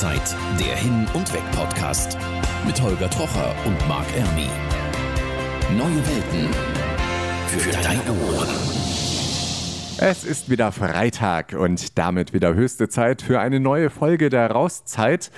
Rauszeit, der Hin- und Weg-Podcast mit Holger Trocher und Marc Ermi. Neue Welten für deine Ohren. Es ist wieder Freitag und damit wieder höchste Zeit für eine neue Folge der Rauszeit,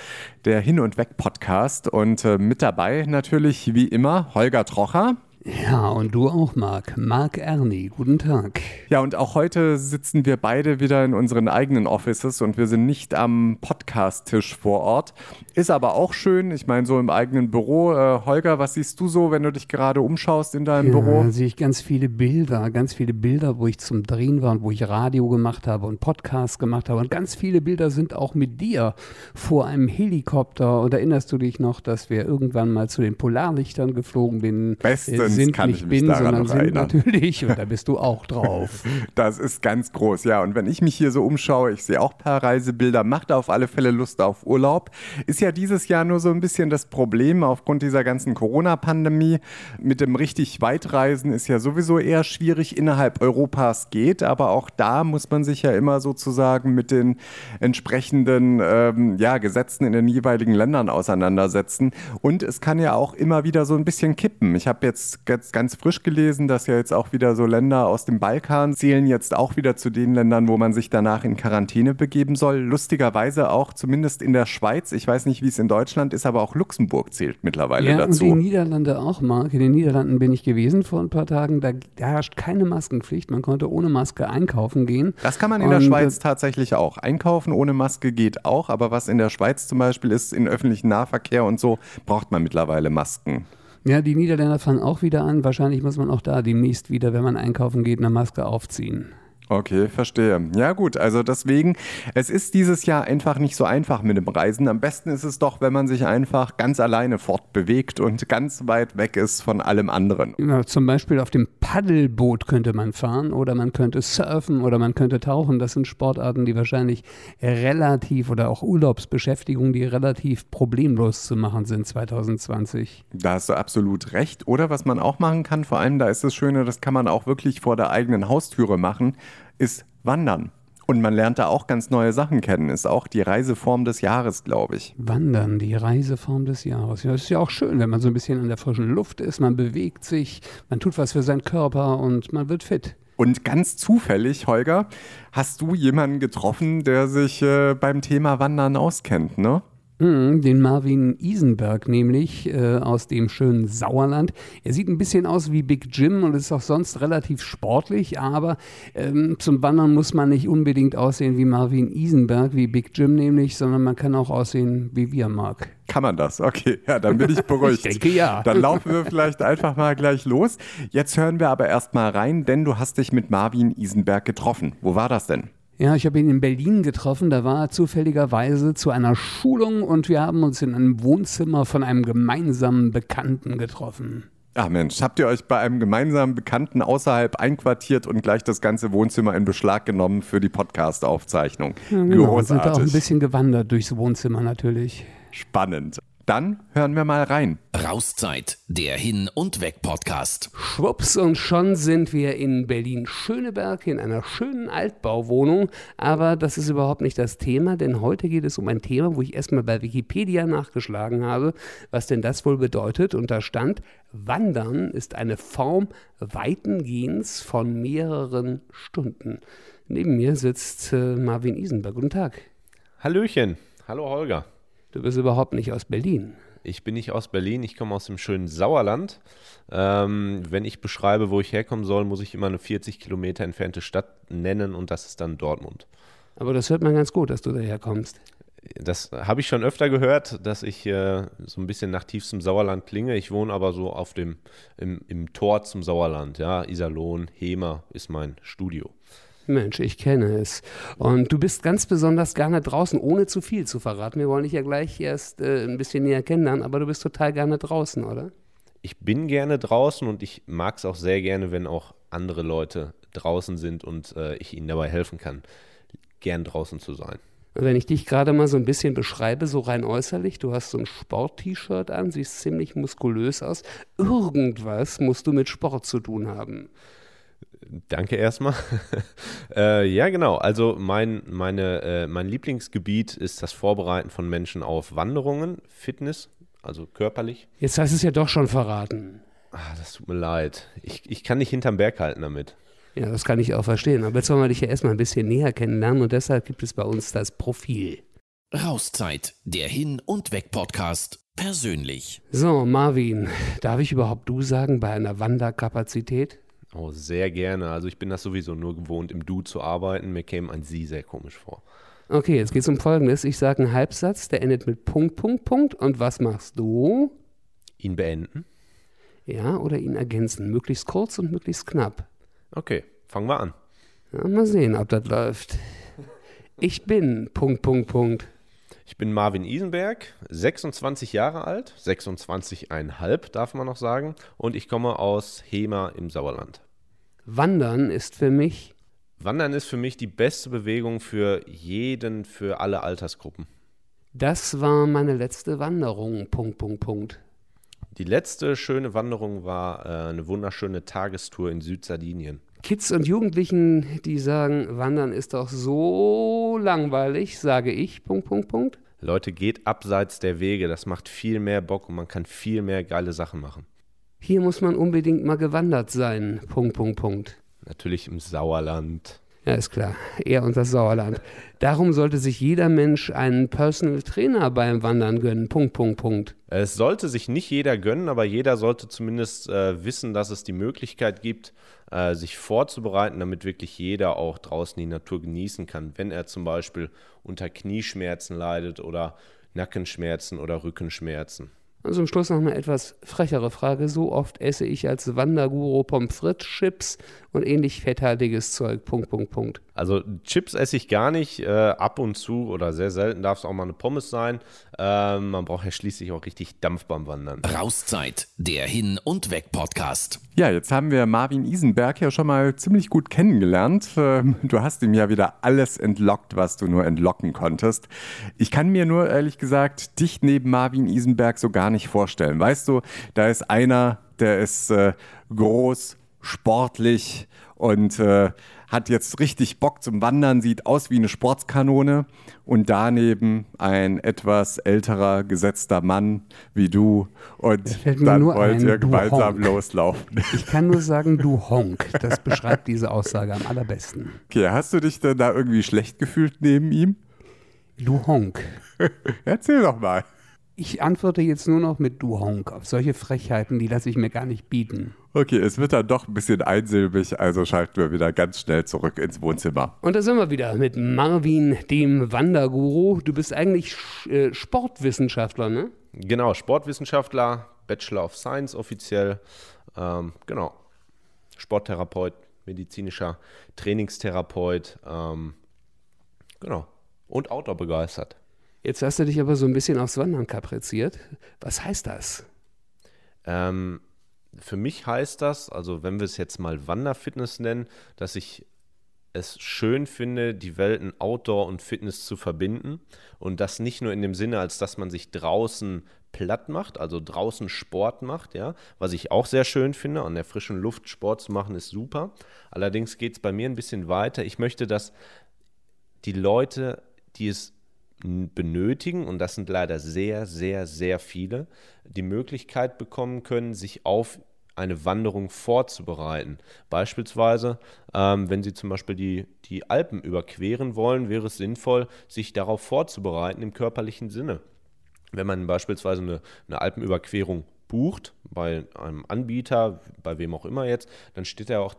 der Hin- und Weg-Podcast. Und äh, mit dabei natürlich wie immer Holger Trocher. Ja, und du auch, Marc. Marc Erni, guten Tag. Ja, und auch heute sitzen wir beide wieder in unseren eigenen Offices und wir sind nicht am Podcast-Tisch vor Ort. Ist aber auch schön, ich meine, so im eigenen Büro. Äh, Holger, was siehst du so, wenn du dich gerade umschaust in deinem ja, Büro? Da sehe ich ganz viele Bilder, ganz viele Bilder, wo ich zum Drehen war und wo ich Radio gemacht habe und Podcast gemacht habe. Und ganz viele Bilder sind auch mit dir vor einem Helikopter. Und erinnerst du dich noch, dass wir irgendwann mal zu den Polarlichtern geflogen sind? Bestens sind kann nicht ich mich bin, daran sondern erinnern. natürlich. Und da bist du auch drauf. Das ist ganz groß, ja. Und wenn ich mich hier so umschaue, ich sehe auch ein paar Reisebilder, macht auf alle Fälle Lust auf Urlaub. Ist ja dieses Jahr nur so ein bisschen das Problem aufgrund dieser ganzen Corona-Pandemie. Mit dem richtig Weitreisen ist ja sowieso eher schwierig. Innerhalb Europas geht, aber auch da muss man sich ja immer sozusagen mit den entsprechenden ähm, ja, Gesetzen in den jeweiligen Ländern auseinandersetzen. Und es kann ja auch immer wieder so ein bisschen kippen. Ich habe jetzt ganz, ganz frisch gelesen, dass ja jetzt auch wieder so Länder aus dem Balkan zählen jetzt auch wieder zu den Ländern, wo man sich danach in Quarantäne begeben soll. Lustigerweise auch zumindest in der Schweiz. Ich weiß nicht, wie es in Deutschland ist, aber auch Luxemburg zählt mittlerweile ja, dazu. und die Niederlande auch, Marc. In den Niederlanden bin ich gewesen vor ein paar Tagen. Da, da herrscht keine Maskenpflicht. Man konnte ohne Maske einkaufen gehen. Das kann man in der Und, äh, Schweiz tatsächlich auch. Einkaufen ohne Maske geht auch, aber was in der Schweiz zum Beispiel ist, in öffentlichen Nahverkehr und so, braucht man mittlerweile Masken. Ja, die Niederländer fangen auch wieder an. Wahrscheinlich muss man auch da demnächst wieder, wenn man einkaufen geht, eine Maske aufziehen. Okay, verstehe. Ja gut, also deswegen, es ist dieses Jahr einfach nicht so einfach mit dem Reisen. Am besten ist es doch, wenn man sich einfach ganz alleine fortbewegt und ganz weit weg ist von allem anderen. Ja, zum Beispiel auf dem Paddelboot könnte man fahren oder man könnte surfen oder man könnte tauchen. Das sind Sportarten, die wahrscheinlich relativ oder auch Urlaubsbeschäftigungen, die relativ problemlos zu machen sind 2020. Da hast du absolut recht. Oder was man auch machen kann, vor allem da ist das Schöne, das kann man auch wirklich vor der eigenen Haustüre machen, ist wandern. Und man lernt da auch ganz neue Sachen kennen. Ist auch die Reiseform des Jahres, glaube ich. Wandern, die Reiseform des Jahres. Ja, das ist ja auch schön, wenn man so ein bisschen an der frischen Luft ist, man bewegt sich, man tut was für seinen Körper und man wird fit. Und ganz zufällig, Holger, hast du jemanden getroffen, der sich äh, beim Thema Wandern auskennt, ne? Mhm, Den Marvin Isenberg nämlich äh, aus dem schönen Sauerland. Er sieht ein bisschen aus wie Big Jim und ist auch sonst relativ sportlich, aber ähm, zum Wandern muss man nicht unbedingt aussehen wie Marvin Isenberg, wie Big Jim nämlich, sondern man kann auch aussehen wie wir, Marc. Kann man das? Okay, ja, dann bin ich beruhigt. Ich denke, ja. Dann laufen wir vielleicht einfach mal gleich los. Jetzt hören wir aber erst mal rein, denn du hast dich mit Marvin Isenberg getroffen. Wo war das denn? Ja, ich habe ihn in Berlin getroffen. Da war er zufälligerweise zu einer Schulung und wir haben uns in einem Wohnzimmer von einem gemeinsamen Bekannten getroffen. Ach Mensch, habt ihr euch bei einem gemeinsamen Bekannten außerhalb einquartiert und gleich das ganze Wohnzimmer in Beschlag genommen für die Podcast-Aufzeichnung? Ja, genau, und sind da auch ein Großartig. bisschen gewandert durchs Wohnzimmer natürlich. Spannend. Dann hören wir mal rein. Rauszeit, der Hin- und Weg-Podcast. Schwupps und schon sind wir in Berlin-Schöneberg in einer schönen Altbauwohnung. Aber das ist überhaupt nicht das Thema, denn heute geht es um ein Thema, wo ich erstmal bei Wikipedia nachgeschlagen habe, was denn das wohl bedeutet. Und da stand, Wandern ist eine Form weiten Gehens von mehreren Stunden. Neben mir sitzt äh, Marvin Isenberg. Guten Tag. Hallöchen. Hallo Holger. Du bist überhaupt nicht aus Berlin. Ich bin nicht aus Berlin, ich komme aus dem schönen Sauerland. Ähm, wenn ich beschreibe, wo ich herkommen soll, muss ich immer eine 40 Kilometer entfernte Stadt nennen und das ist dann Dortmund. Aber das hört man ganz gut, dass du daher kommst. Das habe ich schon öfter gehört, dass ich äh, so ein bisschen nach tiefstem Sauerland klinge. Ich wohne aber so auf dem, im, im Tor zum Sauerland. Ja, Iserlohn, Hemer ist mein Studio. Mensch, ich kenne es. Und du bist ganz besonders gerne draußen, ohne zu viel zu verraten. Wir wollen dich ja gleich erst äh, ein bisschen näher kennenlernen, aber du bist total gerne draußen, oder? Ich bin gerne draußen und ich mag es auch sehr gerne, wenn auch andere Leute draußen sind und äh, ich ihnen dabei helfen kann, gern draußen zu sein. Wenn ich dich gerade mal so ein bisschen beschreibe, so rein äußerlich, du hast so ein Sport-T-Shirt an, siehst ziemlich muskulös aus. Irgendwas musst du mit Sport zu tun haben. Danke erstmal. äh, ja, genau. Also mein, meine, äh, mein Lieblingsgebiet ist das Vorbereiten von Menschen auf Wanderungen, Fitness, also körperlich. Jetzt hast du es ja doch schon verraten. Ah, das tut mir leid. Ich, ich kann nicht hinterm Berg halten damit. Ja, das kann ich auch verstehen. Aber jetzt wollen wir dich ja erstmal ein bisschen näher kennenlernen und deshalb gibt es bei uns das Profil. Rauszeit, der Hin- und Weg-Podcast, persönlich. So, Marvin, darf ich überhaupt du sagen bei einer Wanderkapazität? Oh, sehr gerne. Also ich bin das sowieso nur gewohnt, im Du zu arbeiten. Mir käme ein Sie sehr komisch vor. Okay, jetzt geht es um Folgendes. Ich sage einen Halbsatz, der endet mit Punkt, Punkt, Punkt. Und was machst du? Ihn beenden? Ja, oder ihn ergänzen. Möglichst kurz und möglichst knapp. Okay, fangen wir an. Ja, mal sehen, ob das läuft. Ich bin Punkt, Punkt, Punkt. Ich bin Marvin Isenberg, 26 Jahre alt, 26,5 darf man noch sagen, und ich komme aus Hema im Sauerland. Wandern ist für mich Wandern ist für mich die beste Bewegung für jeden, für alle Altersgruppen. Das war meine letzte Wanderung. Punkt, Punkt, Punkt. Die letzte schöne Wanderung war äh, eine wunderschöne Tagestour in Südsardinien. Kids und Jugendlichen, die sagen, Wandern ist doch so langweilig, sage ich. Punkt, Punkt, Punkt. Leute, geht abseits der Wege. Das macht viel mehr Bock und man kann viel mehr geile Sachen machen. Hier muss man unbedingt mal gewandert sein. Punkt, Punkt, Punkt. Natürlich im Sauerland. Ja, ist klar. Er und das Sauerland. Darum sollte sich jeder Mensch einen Personal Trainer beim Wandern gönnen. Punkt, Punkt, Punkt. Es sollte sich nicht jeder gönnen, aber jeder sollte zumindest äh, wissen, dass es die Möglichkeit gibt, äh, sich vorzubereiten, damit wirklich jeder auch draußen die Natur genießen kann. Wenn er zum Beispiel unter Knieschmerzen leidet oder Nackenschmerzen oder Rückenschmerzen. Und zum Schluss noch eine etwas frechere Frage. So oft esse ich als Wanderguru Pommes frites, Chips und ähnlich fetthaltiges Zeug. Punkt, Punkt, Punkt. Also Chips esse ich gar nicht. Äh, ab und zu oder sehr selten darf es auch mal eine Pommes sein. Ähm, man braucht ja schließlich auch richtig Dampf beim Wandern. Rauszeit, der Hin- und Weg-Podcast. Ja, jetzt haben wir Marvin Isenberg ja schon mal ziemlich gut kennengelernt. Ähm, Du hast ihm ja wieder alles entlockt, was du nur entlocken konntest. Ich kann mir nur ehrlich gesagt dich neben Marvin Isenberg so gar nicht vorstellen. Weißt du, da ist einer, der ist äh, groß, sportlich und äh, hat jetzt richtig Bock zum Wandern, sieht aus wie eine Sportskanone und daneben ein etwas älterer, gesetzter Mann wie du und dann wollt ein, ihr gemeinsam Honk. loslaufen. Ich kann nur sagen, du Honk. Das beschreibt diese Aussage am allerbesten. Okay, hast du dich denn da irgendwie schlecht gefühlt neben ihm? Du Honk. Erzähl doch mal. Ich antworte jetzt nur noch mit Du Honk. Auf solche Frechheiten, die lasse ich mir gar nicht bieten. Okay, es wird dann doch ein bisschen einsilbig, also schalten wir wieder ganz schnell zurück ins Wohnzimmer. Und da sind wir wieder mit Marvin, dem Wanderguru. Du bist eigentlich äh, Sportwissenschaftler, ne? Genau, Sportwissenschaftler, Bachelor of Science offiziell. Ähm, genau. Sporttherapeut, medizinischer Trainingstherapeut. Ähm, genau. Und Outdoor begeistert. Jetzt hast du dich aber so ein bisschen aufs Wandern kapriziert. Was heißt das? Ähm, für mich heißt das, also wenn wir es jetzt mal Wanderfitness nennen, dass ich es schön finde, die Welten Outdoor und Fitness zu verbinden. Und das nicht nur in dem Sinne, als dass man sich draußen platt macht, also draußen Sport macht, ja, was ich auch sehr schön finde, an der frischen Luft Sport zu machen, ist super. Allerdings geht es bei mir ein bisschen weiter. Ich möchte, dass die Leute, die es benötigen, und das sind leider sehr, sehr, sehr viele, die Möglichkeit bekommen können, sich auf eine Wanderung vorzubereiten. Beispielsweise, ähm, wenn Sie zum Beispiel die, die Alpen überqueren wollen, wäre es sinnvoll, sich darauf vorzubereiten im körperlichen Sinne. Wenn man beispielsweise eine, eine Alpenüberquerung bucht, bei einem Anbieter, bei wem auch immer jetzt, dann steht ja auch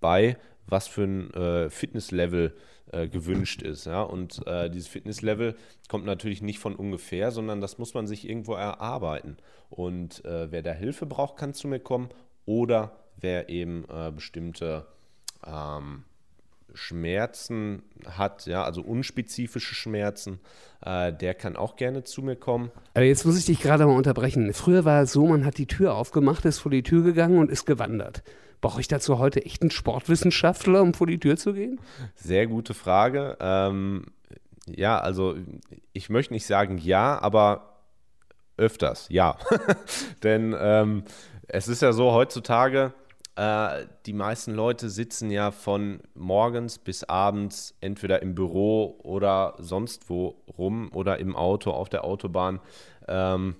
bei, was für ein äh, Fitnesslevel äh, gewünscht ist. Ja? Und äh, dieses Fitnesslevel kommt natürlich nicht von ungefähr, sondern das muss man sich irgendwo erarbeiten. Und äh, wer da Hilfe braucht, kann zu mir kommen oder wer eben äh, bestimmte ähm, Schmerzen hat, ja, also unspezifische Schmerzen, äh, der kann auch gerne zu mir kommen. Aber jetzt muss ich dich gerade mal unterbrechen. Früher war es so, man hat die Tür aufgemacht, ist vor die Tür gegangen und ist gewandert. Brauche ich dazu heute echt einen Sportwissenschaftler, um vor die Tür zu gehen? Sehr gute Frage. Ähm, ja, also ich möchte nicht sagen ja, aber öfters ja. Denn ähm, es ist ja so, heutzutage Äh, die meisten Leute sitzen ja von morgens bis abends entweder im Büro oder sonst wo rum oder im Auto auf der Autobahn. Ähm,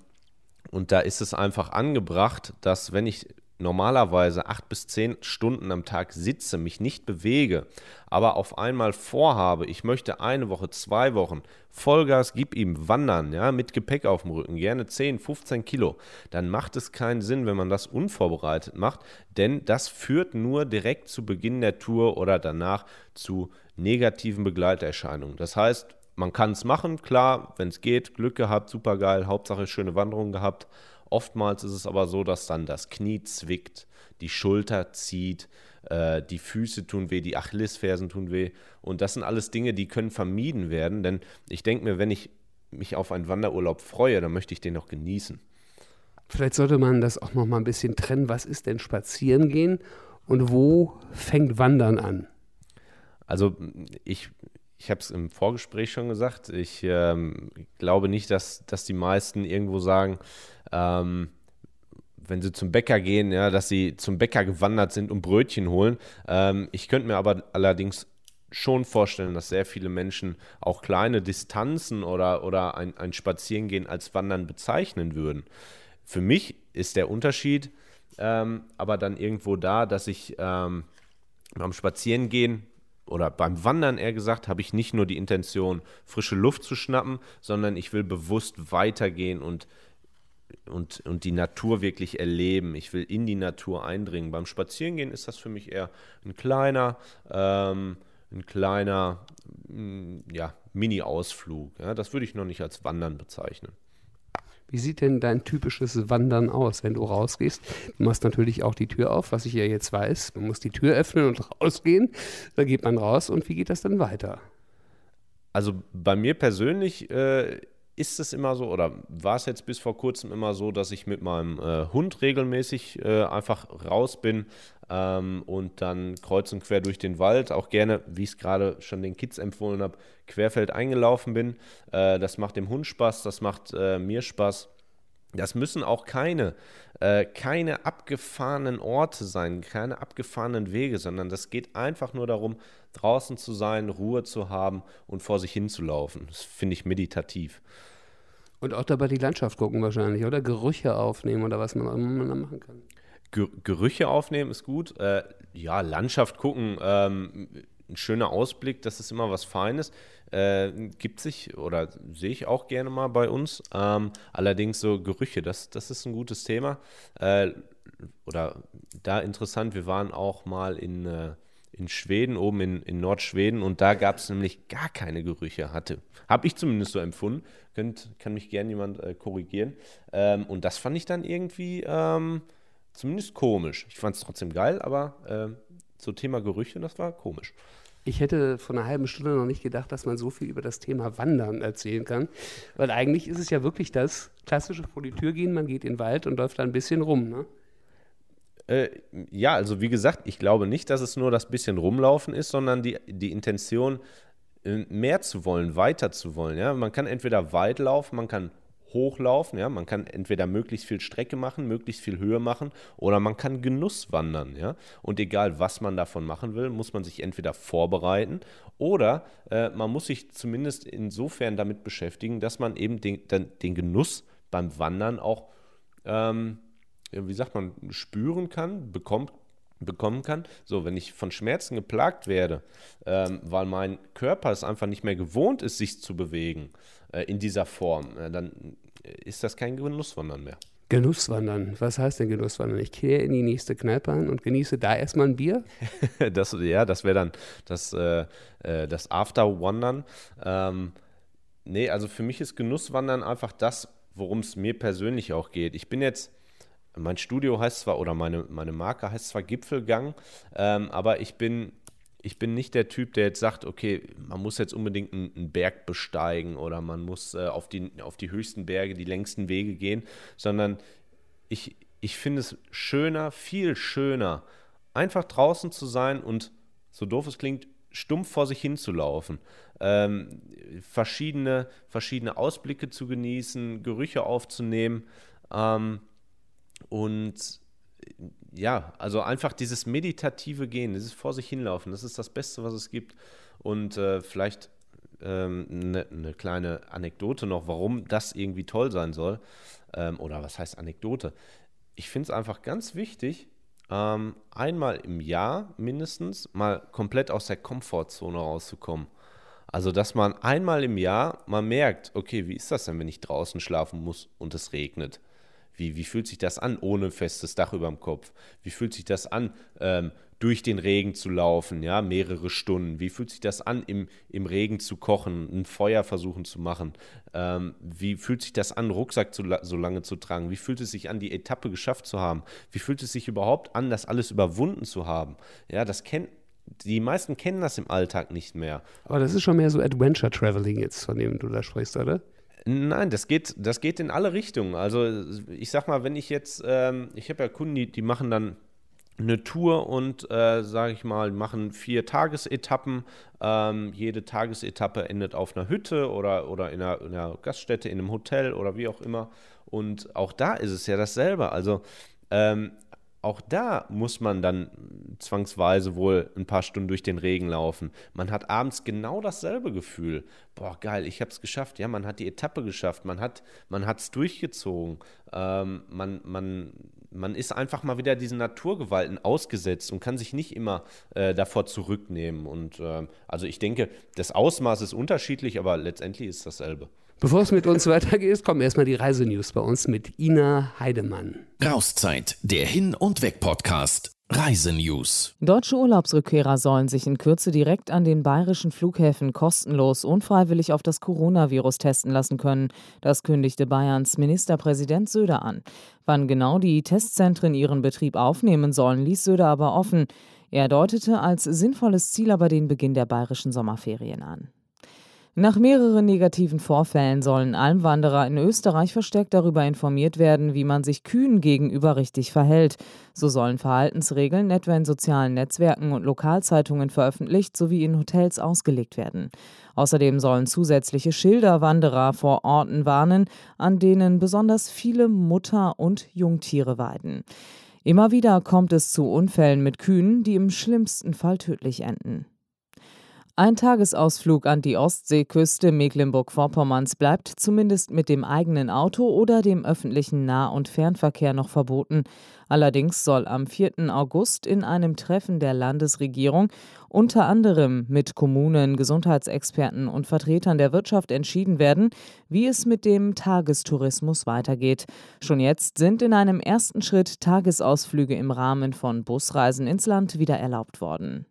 und da ist es einfach angebracht, dass wenn ich normalerweise acht bis zehn Stunden am Tag sitze, mich nicht bewege, aber auf einmal vorhabe, ich möchte eine Woche, zwei Wochen Vollgas, gib ihm wandern, ja, mit Gepäck auf dem Rücken, gerne 10, 15 Kilo, dann macht es keinen Sinn, wenn man das unvorbereitet macht, denn das führt nur direkt zu Beginn der Tour oder danach zu negativen Begleiterscheinungen. Das heißt, man kann es machen, klar, wenn es geht, Glück gehabt, super geil, Hauptsache schöne Wanderung gehabt Oftmals ist es aber so, dass dann das Knie zwickt, die Schulter zieht, äh, die Füße tun weh, die Achillesfersen tun weh. Und das sind alles Dinge, die können vermieden werden. Denn ich denke mir, wenn ich mich auf einen Wanderurlaub freue, dann möchte ich den noch genießen. Vielleicht sollte man das auch noch mal ein bisschen trennen. Was ist denn Spazieren gehen und wo fängt Wandern an? Also ich ich habe es im Vorgespräch schon gesagt, ich ähm, glaube nicht, dass, dass die meisten irgendwo sagen, ähm, wenn sie zum Bäcker gehen, ja, dass sie zum Bäcker gewandert sind und Brötchen holen. Ähm, ich könnte mir aber allerdings schon vorstellen, dass sehr viele Menschen auch kleine Distanzen oder, oder ein, ein Spazierengehen als Wandern bezeichnen würden. Für mich ist der Unterschied ähm, aber dann irgendwo da, dass ich ähm, beim Spazierengehen oder beim Wandern eher gesagt, habe ich nicht nur die Intention, frische Luft zu schnappen, sondern ich will bewusst weitergehen und, und, und die Natur wirklich erleben. Ich will in die Natur eindringen. Beim Spazierengehen ist das für mich eher ein kleiner, ähm, ein kleiner mm, ja, Mini-Ausflug. Ja, das würde ich noch nicht als Wandern bezeichnen. Wie sieht denn dein typisches Wandern aus, wenn du rausgehst? Du machst natürlich auch die Tür auf, was ich ja jetzt weiß. Man muss die Tür öffnen und rausgehen. Da geht man raus und wie geht das dann weiter? Also bei mir persönlich äh, ist es immer so, oder war es jetzt bis vor kurzem immer so, dass ich mit meinem äh, Hund regelmäßig äh, einfach raus bin ähm, und dann kreuz und quer durch den Wald, auch gerne, wie ich es gerade schon den Kids empfohlen habe, querfeld eingelaufen bin. Äh, das macht dem Hund Spaß, das macht äh, mir Spaß. Das müssen auch keine, äh, keine abgefahrenen Orte sein, keine abgefahrenen Wege, sondern das geht einfach nur darum, draußen zu sein, Ruhe zu haben und vor sich hinzulaufen. Das finde ich meditativ. Und auch dabei die Landschaft gucken wahrscheinlich, oder? Gerüche aufnehmen oder was man, man da machen kann. Gerüche aufnehmen ist gut. Äh, ja, Landschaft gucken, ähm, ein schöner Ausblick, das ist immer was Feines. Äh, gibt sich oder sehe ich auch gerne mal bei uns. Ähm, allerdings so Gerüche, das, das ist ein gutes Thema. Äh, oder da interessant, wir waren auch mal in, äh, in Schweden, oben in, in Nordschweden und da gab es nämlich gar keine Gerüche. Hatte, habe ich zumindest so empfunden. Könnt, kann mich gerne jemand äh, korrigieren. Ähm, und das fand ich dann irgendwie ähm, zumindest komisch. Ich fand es trotzdem geil, aber so Thema Gerüche, das war komisch. Ich hätte vor einer halben Stunde noch nicht gedacht, dass man so viel über das Thema Wandern erzählen kann. Weil eigentlich ist es ja wirklich das klassische vor die Tür gehen, man geht in den Wald und läuft da ein bisschen rum, ne? Äh, ja, also wie gesagt, ich glaube nicht, dass es nur das bisschen rumlaufen ist, sondern die, die Intention, äh, mehr zu wollen, weiter zu wollen. Ja? Man kann entweder weit laufen, man kann hochlaufen, ja, man kann entweder möglichst viel Strecke machen, möglichst viel Höhe machen oder man kann Genuss wandern, ja. Und egal, was man davon machen will, muss man sich entweder vorbereiten oder äh, man muss sich zumindest insofern damit beschäftigen, dass man eben den, den, den Genuss beim Wandern auch, ähm, wie sagt man, spüren kann, bekommt, bekommen kann. So, wenn ich von Schmerzen geplagt werde, ähm, weil mein Körper es einfach nicht mehr gewohnt ist, sich zu bewegen äh, in dieser Form, äh, dann ist das kein Genusswandern mehr. Genusswandern, was heißt denn Genusswandern? Ich kehre in die nächste Kneipe an und genieße da erstmal ein Bier? das, ja, das wäre dann das, äh, äh das Afterwandern. Ähm, nee, also für mich ist Genusswandern einfach das, worum es mir persönlich auch geht. Ich bin jetzt mein Studio heißt zwar, oder meine, meine Marke heißt zwar Gipfelgang, ähm, aber ich bin, ich bin nicht der Typ, der jetzt sagt, okay, man muss jetzt unbedingt einen, Berg besteigen oder man muss äh, auf, die, auf die höchsten Berge, die längsten Wege gehen, sondern ich, ich finde es schöner, viel schöner, einfach draußen zu sein und, so doof es klingt, stumpf vor sich hin zu laufen, ähm, verschiedene, verschiedene Ausblicke zu genießen, Gerüche aufzunehmen. Ähm, und ja, also einfach dieses meditative Gehen, dieses vor sich hinlaufen, das ist das Beste, was es gibt. Und äh, vielleicht eine ähm, ne, ne kleine Anekdote noch, warum das irgendwie toll sein soll. Ähm, oder was heißt Anekdote? Ich finde es einfach ganz wichtig, ähm, einmal im Jahr mindestens mal komplett aus der Komfortzone rauszukommen. Also, dass man einmal im Jahr mal merkt, okay, wie ist das denn, wenn ich draußen schlafen muss und es regnet? Wie, wie fühlt sich das an ohne festes Dach über dem Kopf? Wie fühlt sich das an, ähm, durch den Regen zu laufen, ja, mehrere Stunden? Wie fühlt sich das an, im, im Regen zu kochen, ein Feuer versuchen zu machen? Ähm, wie fühlt sich das an, Rucksack zu, so lange zu tragen? Wie fühlt es sich an, die Etappe geschafft zu haben? Wie fühlt es sich überhaupt an, das alles überwunden zu haben? Ja, das kennt die meisten kennen das im Alltag nicht mehr. Aber das ist schon mehr so Adventure Traveling jetzt, von dem du da sprichst, oder? Nein, das geht, das geht in alle Richtungen. Also ich sag mal, wenn ich jetzt, ähm, ich habe ja Kunden, die, die machen dann eine Tour und, äh, sage ich mal, machen vier Tagesetappen. Ähm, jede Tagesetappe endet auf einer Hütte oder, oder in, einer, in einer Gaststätte, in einem Hotel oder wie auch immer. Und auch da ist es ja dasselbe. Also ähm, auch da muss man dann zwangsweise wohl ein paar Stunden durch den Regen laufen. Man hat abends genau dasselbe Gefühl. Boah, geil, ich habe es geschafft. Ja, man hat die Etappe geschafft. Man hat es durchgezogen. Ähm, man, man, man ist einfach mal wieder diesen Naturgewalten ausgesetzt und kann sich nicht immer äh, davor zurücknehmen. Und äh, also ich denke, das Ausmaß ist unterschiedlich, aber letztendlich ist dasselbe. Bevor es mit uns weitergeht, kommen erstmal die Reisenews bei uns mit Ina Heidemann. Rauszeit, der Hin- und Weg-Podcast. Reisenews. Deutsche Urlaubsrückkehrer sollen sich in Kürze direkt an den bayerischen Flughäfen kostenlos und freiwillig auf das Coronavirus testen lassen können. Das kündigte Bayerns Ministerpräsident Söder an. Wann genau die Testzentren ihren Betrieb aufnehmen sollen, ließ Söder aber offen. Er deutete als sinnvolles Ziel aber den Beginn der bayerischen Sommerferien an. Nach mehreren negativen Vorfällen sollen Almwanderer in Österreich verstärkt darüber informiert werden, wie man sich Kühen gegenüber richtig verhält. So sollen Verhaltensregeln etwa in sozialen Netzwerken und Lokalzeitungen veröffentlicht sowie in Hotels ausgelegt werden. Außerdem sollen zusätzliche Schilder Wanderer vor Orten warnen, an denen besonders viele Mutter- und Jungtiere weiden. Immer wieder kommt es zu Unfällen mit Kühen, die im schlimmsten Fall tödlich enden. Ein Tagesausflug an die Ostseeküste Mecklenburg-Vorpommerns bleibt zumindest mit dem eigenen Auto oder dem öffentlichen Nah- und Fernverkehr noch verboten. Allerdings soll am 4. August in einem Treffen der Landesregierung unter anderem mit Kommunen, Gesundheitsexperten und Vertretern der Wirtschaft entschieden werden, wie es mit dem Tagestourismus weitergeht. Schon jetzt sind in einem ersten Schritt Tagesausflüge im Rahmen von Busreisen ins Land wieder erlaubt worden.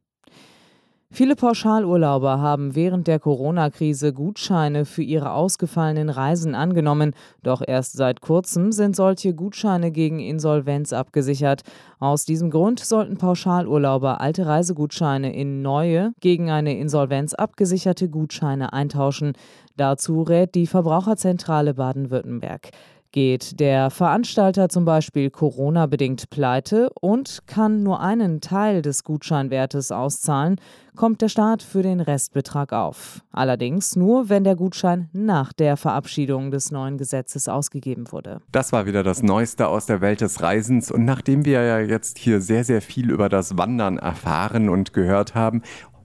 Viele Pauschalurlauber haben während der Corona-Krise Gutscheine für ihre ausgefallenen Reisen angenommen. Doch erst seit kurzem sind solche Gutscheine gegen Insolvenz abgesichert. Aus diesem Grund sollten Pauschalurlauber alte Reisegutscheine in neue, gegen eine Insolvenz abgesicherte Gutscheine eintauschen. Dazu rät die Verbraucherzentrale Baden-Württemberg geht der Veranstalter zum Beispiel Corona-bedingt pleite und kann nur einen Teil des Gutscheinwertes auszahlen, kommt der Staat für den Restbetrag auf. Allerdings nur, wenn der Gutschein nach der Verabschiedung des neuen Gesetzes ausgegeben wurde. Das war wieder das Neueste aus der Welt des Reisens. Und nachdem wir ja jetzt hier sehr, sehr viel über das Wandern erfahren und gehört haben,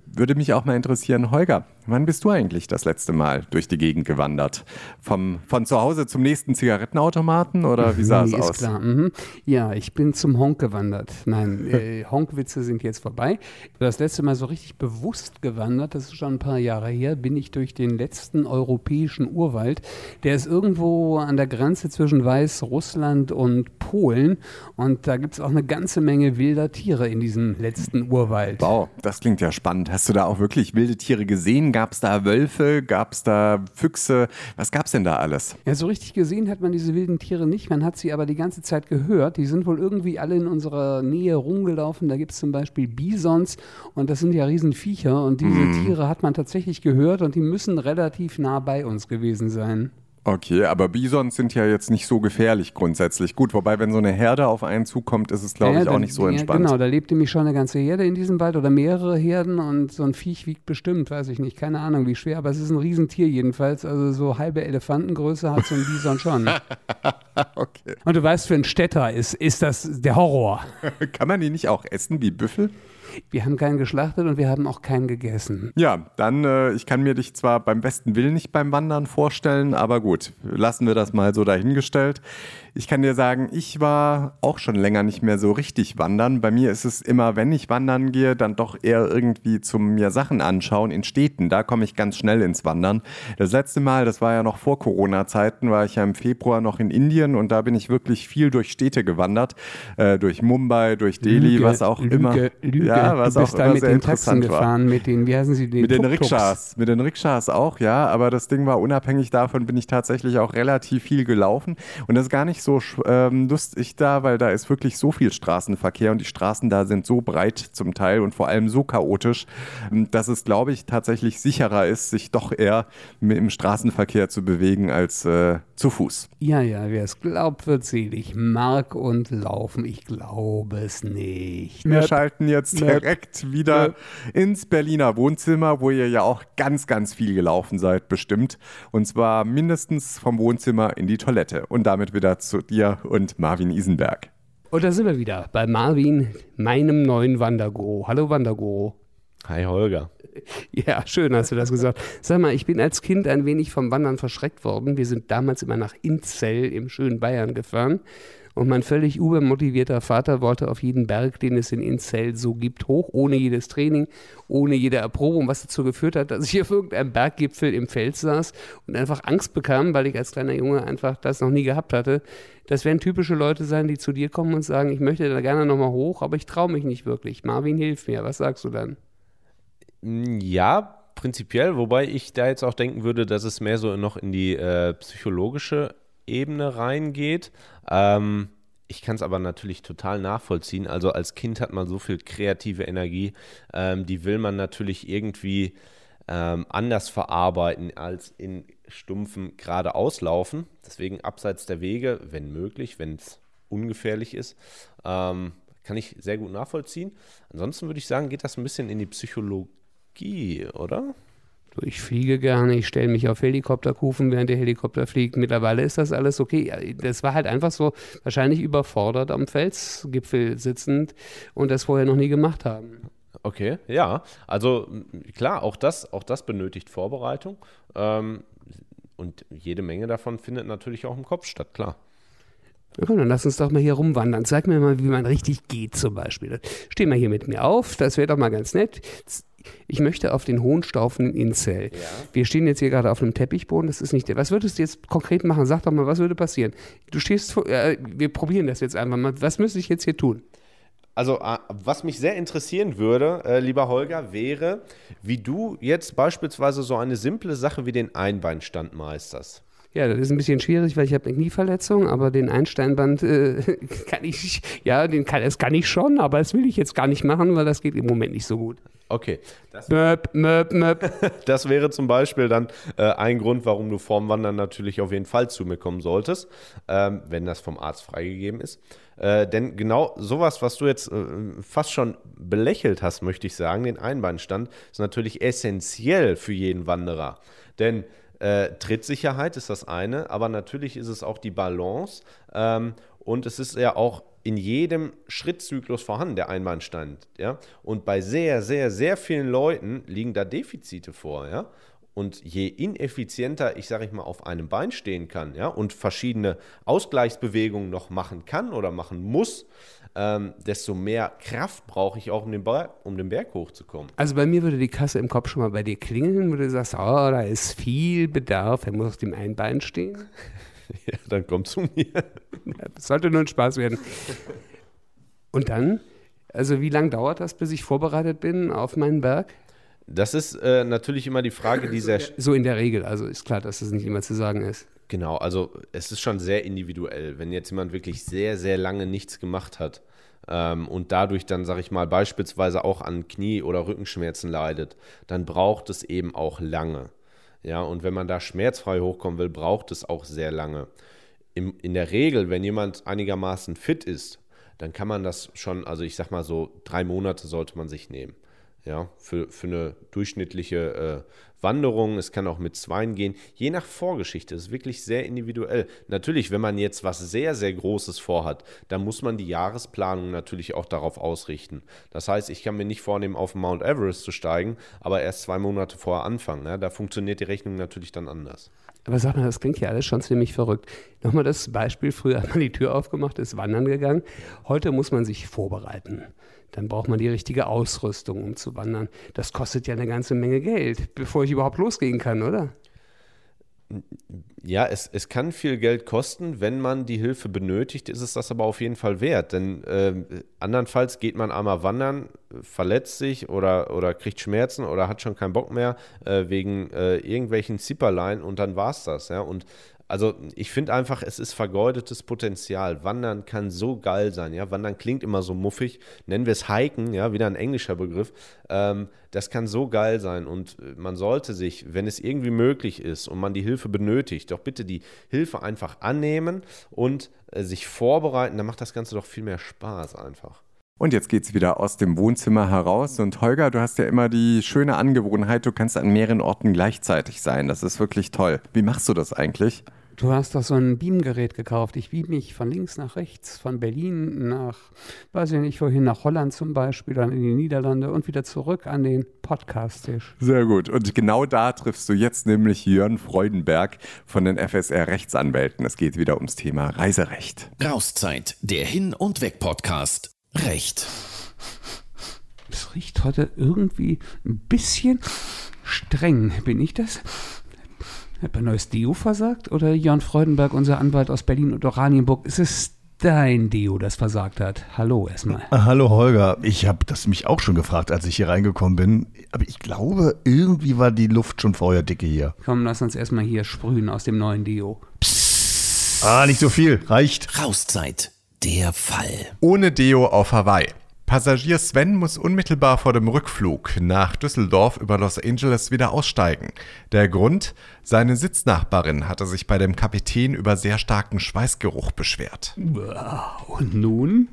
würde mich auch mal interessieren, Holger, wann bist du eigentlich das letzte Mal durch die Gegend gewandert? Vom, von zu Hause zum nächsten Zigarettenautomaten oder wie sah nee, es aus? Klar. Mhm. Ja, ich bin zum Honk gewandert. Nein, äh, Honkwitze sind jetzt vorbei. Das letzte Mal so richtig bewusst gewandert, das ist schon ein paar Jahre her, bin ich durch den letzten europäischen Urwald. Der ist irgendwo an der Grenze zwischen Weißrussland und Polen und da gibt es auch eine ganze Menge wilder Tiere in diesem letzten Urwald. Wow, das klingt ja spannend. Hast du da auch wirklich wilde Tiere gesehen? Gab es da Wölfe? Gab es da Füchse? Was gab es denn da alles? Ja, so richtig gesehen hat man diese wilden Tiere nicht. Man hat sie aber die ganze Zeit gehört. Die sind wohl irgendwie alle in unserer Nähe rumgelaufen. Da gibt es zum Beispiel Bisons und das sind ja Riesenviecher. Und diese mm. Tiere hat man tatsächlich gehört und die müssen relativ nah bei uns gewesen sein. Okay, aber Bisons sind ja jetzt nicht so gefährlich grundsätzlich. Gut, wobei, wenn so eine Herde auf einen zukommt, ist es, glaube Ja, ich, auch nicht so ja, entspannt. Genau, da lebt nämlich schon eine ganze Herde in diesem Wald oder mehrere Herden und so ein Viech wiegt bestimmt, weiß ich nicht, keine Ahnung wie schwer, aber es ist ein Riesentier jedenfalls. Also so halbe Elefantengröße hat so ein Bison schon. okay. Und du weißt, für einen Städter ist, ist das der Horror. Kann man die nicht auch essen wie Büffel? Wir haben keinen geschlachtet und wir haben auch keinen gegessen. Ja, dann, äh, ich kann mir dich zwar beim besten Willen nicht beim Wandern vorstellen, aber gut, lassen wir das mal so dahingestellt. Ich kann dir sagen, ich war auch schon länger nicht mehr so richtig wandern. Bei mir ist es immer, wenn ich wandern gehe, dann doch eher irgendwie zum mir Sachen anschauen in Städten. Da komme ich ganz schnell ins Wandern. Das letzte Mal, das war ja noch vor Corona-Zeiten, war ich ja im Februar noch in Indien und da bin ich wirklich viel durch Städte gewandert. Äh, durch Mumbai, durch Delhi, Lüge, was auch Lüge, immer. Lüge. Ja, was du bist auch da mit den Taxen war. gefahren, mit den, wie heißen sie, den Mit den. Rikschas, mit den Rikschas auch, ja, aber das Ding war unabhängig davon, bin ich tatsächlich auch relativ viel gelaufen und das ist gar nicht so ähm, lustig da, weil da ist wirklich so viel Straßenverkehr und die Straßen da sind so breit zum Teil und vor allem so chaotisch, ähm, dass es, glaube ich, tatsächlich sicherer ist, sich doch eher im Straßenverkehr zu bewegen als äh, zu Fuß. Ja, ja, wer es glaubt, wird selig. Mark und Laufen, ich glaube es nicht. Wir schalten jetzt Nöp. Direkt wieder ins Berliner Wohnzimmer, wo ihr ja auch ganz, ganz viel gelaufen seid, bestimmt. Und zwar mindestens vom Wohnzimmer in die Toilette. Und damit wieder zu dir und Marvin Isenberg. Und da sind wir wieder bei Marvin, meinem neuen Wanderguru. Hallo Wanderguru. Hi Holger. Ja, schön hast du das gesagt. Sag mal, ich bin als Kind ein wenig vom Wandern verschreckt worden. Wir sind damals immer nach Inzell im schönen Bayern gefahren. Und mein völlig übermotivierter Vater wollte auf jeden Berg, den es in Inzell so gibt, hoch, ohne jedes Training, ohne jede Erprobung, was dazu geführt hat, dass ich auf irgendeinem Berggipfel im Feld saß und einfach Angst bekam, weil ich als kleiner Junge einfach das noch nie gehabt hatte. Das werden typische Leute sein, die zu dir kommen und sagen, ich möchte da gerne nochmal hoch, aber ich traue mich nicht wirklich. Marvin, hilf mir. Was sagst du dann? Mm, Ja, prinzipiell, wobei ich da jetzt auch denken würde, dass es mehr so noch in die äh, psychologische Ebene reingeht. Ähm, ich kann es aber natürlich total nachvollziehen. Also als Kind hat man so viel kreative Energie, ähm, die will man natürlich irgendwie ähm, anders verarbeiten als in stumpfen geradeauslaufen. Deswegen abseits der Wege, wenn möglich, wenn es ungefährlich ist, ähm, kann ich sehr gut nachvollziehen. Ansonsten würde ich sagen, geht das ein bisschen in die Psychologie, oder? Ich fliege gerne, ich stelle mich auf Helikopterkufen, während der Helikopter fliegt. Mittlerweile ist das alles okay. Das war halt einfach so wahrscheinlich überfordert am Felsgipfel sitzend und das vorher noch nie gemacht haben. Okay, ja. Also klar, auch das, auch das benötigt Vorbereitung. Ähm, und jede Menge davon findet natürlich auch im Kopf statt, klar. Ja, komm, dann lass uns doch mal hier rumwandern. Zeig mir mal, wie man richtig geht zum Beispiel. Steh mal hier mit mir auf, das wäre doch mal ganz nett. Ich möchte auf den hohen Staufen in Inzell. Wir stehen jetzt hier gerade auf einem Teppichboden, das ist nicht der. Was würdest du jetzt konkret machen? Sag doch mal, was würde passieren? Du stehst vor, äh, wir probieren das jetzt einfach mal. Was müsste ich jetzt hier tun? Also, äh, was mich sehr interessieren würde, äh, lieber Holger, wäre, wie du jetzt beispielsweise so eine simple Sache wie den Einbeinstand meisterst. Ja, das ist ein bisschen schwierig, weil ich habe eine Knieverletzung, aber den Einsteinband äh, kann ich, ja, den kann, das kann ich schon, aber das will ich jetzt gar nicht machen, weil das geht im Moment nicht so gut. Okay, das, Möp, möp, möp. das wäre zum Beispiel dann äh, ein Grund, warum du vorm Wandern natürlich auf jeden Fall zu mir kommen solltest, ähm, wenn das vom Arzt freigegeben ist. Äh, denn genau sowas, was du jetzt äh, fast schon belächelt hast, möchte ich sagen, den Einbeinstand, ist natürlich essentiell für jeden Wanderer. Denn äh, Trittsicherheit ist das eine, aber natürlich ist es auch die Balance ähm, und es ist ja auch in jedem Schrittzyklus vorhanden, der Einbeinstand. Ja? Und bei sehr, sehr, sehr vielen Leuten liegen da Defizite vor. Ja? Und je ineffizienter ich, sage ich mal, auf einem Bein stehen kann ja, und verschiedene Ausgleichsbewegungen noch machen kann oder machen muss, ähm, desto mehr Kraft brauche ich auch, um den, Berg, um den Berg hochzukommen. Also bei mir würde die Kasse im Kopf schon mal bei dir klingeln, wo du sagst, oh, da ist viel Bedarf, er muss auf dem einen Bein stehen. Ja, dann komm zu mir. Das sollte nur ein Spaß werden. Und dann, also wie lange dauert das, bis ich vorbereitet bin auf meinen Berg? Das ist äh, natürlich immer die Frage, die sehr, So in der Regel, also ist klar, dass das nicht immer zu sagen ist. Genau, also es ist schon sehr individuell. Wenn jetzt jemand wirklich sehr, sehr lange nichts gemacht hat ähm, und dadurch dann, sag ich mal, beispielsweise auch an Knie- oder Rückenschmerzen leidet, dann braucht es eben auch lange. Ja, und wenn man da schmerzfrei hochkommen will, braucht es auch sehr lange. Im, in der Regel, wenn jemand einigermaßen fit ist, dann kann man das schon, also ich sag mal so, drei Monate sollte man sich nehmen. Ja, für, für eine durchschnittliche äh, Wanderung. Es kann auch mit Zweien gehen, je nach Vorgeschichte. Es ist wirklich sehr individuell. Natürlich, wenn man jetzt was sehr, sehr Großes vorhat, dann muss man die Jahresplanung natürlich auch darauf ausrichten. Das heißt, ich kann mir nicht vornehmen, auf Mount Everest zu steigen, aber erst zwei Monate vorher anfangen. Ne? Da funktioniert die Rechnung natürlich dann anders. Aber sag mal, das klingt ja alles schon ziemlich verrückt. Nochmal das Beispiel, früher hat man die Tür aufgemacht, ist wandern gegangen. Heute muss man sich vorbereiten. Dann braucht man die richtige Ausrüstung, um zu wandern. Das kostet ja eine ganze Menge Geld, bevor ich überhaupt losgehen kann, oder? Ja, es, es kann viel Geld kosten. Wenn man die Hilfe benötigt, ist es das aber auf jeden Fall wert. Denn äh, andernfalls geht man einmal wandern, verletzt sich oder, oder kriegt Schmerzen oder hat schon keinen Bock mehr äh, wegen äh, irgendwelchen Zipperlein und dann war es das. Ja? Und also ich finde einfach, es ist vergeudetes Potenzial. Wandern kann so geil sein, ja. Wandern klingt immer so muffig. Nennen wir es Hiken, ja, wieder ein englischer Begriff. Ähm, das kann so geil sein und äh, man sollte sich, wenn es irgendwie möglich ist und man die Hilfe benötigt, doch bitte die Hilfe einfach annehmen und äh, sich vorbereiten. Dann macht das Ganze doch viel mehr Spaß einfach. Und jetzt geht es wieder aus dem Wohnzimmer heraus. Und Holger, du hast ja immer die schöne Angewohnheit, du kannst an mehreren Orten gleichzeitig sein. Das ist wirklich toll. Wie machst du das eigentlich? Du hast doch so ein Beamgerät gekauft. Ich beam mich von links nach rechts, von Berlin nach, weiß ich nicht wohin, nach Holland zum Beispiel, dann in die Niederlande und wieder zurück an den Podcast-Tisch. Sehr gut. Und genau da triffst du jetzt nämlich Jörn Freudenberg von den FSR Rechtsanwälten. Es geht wieder ums Thema Reiserecht. Rauszeit, der Hin- und Weg-Podcast. Recht. Es riecht heute irgendwie ein bisschen streng. Bin ich das? Hat mein neues Deo versagt? Oder Jörn Freudenberg, unser Anwalt aus Berlin und Oranienburg, ist es dein Deo, das versagt hat? Hallo erstmal. Ah, hallo Holger, ich habe das mich auch schon gefragt, als ich hier reingekommen bin. Aber ich glaube, irgendwie war die Luft schon vorher dicke hier. Komm, lass uns erstmal hier sprühen aus dem neuen Deo. Psst. Ah, nicht so viel, reicht. Rauszeit, der Fall. Ohne Deo auf Hawaii. Passagier Sven muss unmittelbar vor dem Rückflug nach Düsseldorf über Los Angeles wieder aussteigen. Der Grund? Seine Sitznachbarin hatte sich bei dem Kapitän über sehr starken Schweißgeruch beschwert. Und nun?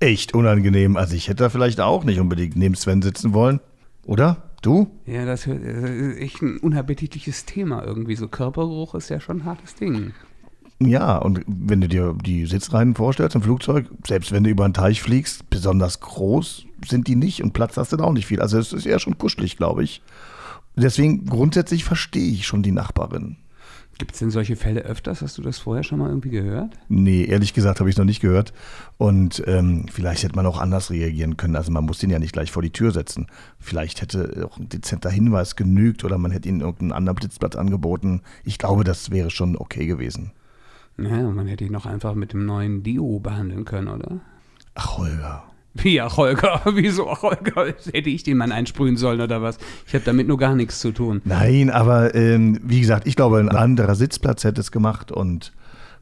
Echt unangenehm. Also ich hätte da vielleicht auch nicht unbedingt neben Sven sitzen wollen. Oder? Du? Ja, das ist echt ein unappetitliches Thema irgendwie. So Körpergeruch ist ja schon ein hartes Ding. Ja, und wenn du dir die Sitzreihen vorstellst im Flugzeug, selbst wenn du über einen Teich fliegst, besonders groß sind die nicht und Platz hast du da auch nicht viel. Also es ist eher schon kuschelig, glaube ich. Deswegen grundsätzlich verstehe ich schon die Nachbarin. Gibt es denn solche Fälle öfters? Hast du das vorher schon mal irgendwie gehört? Nee, ehrlich gesagt habe ich es noch nicht gehört. Und ähm, vielleicht hätte man auch anders reagieren können. Also man muss den ja nicht gleich vor die Tür setzen. Vielleicht hätte auch ein dezenter Hinweis genügt oder man hätte ihnen irgendeinen anderen Sitzplatz angeboten. Ich glaube, das wäre schon okay gewesen. Naja, man hätte ihn noch einfach mit dem neuen Dio behandeln können, oder? Ach, Holger. Wie, ach, Holger? Wieso, ach, Holger? Hätte ich den Mann einsprühen sollen oder was? Ich habe damit nur gar nichts zu tun. Nein, aber ähm, wie gesagt, ich glaube, ein anderer Sitzplatz hätte es gemacht und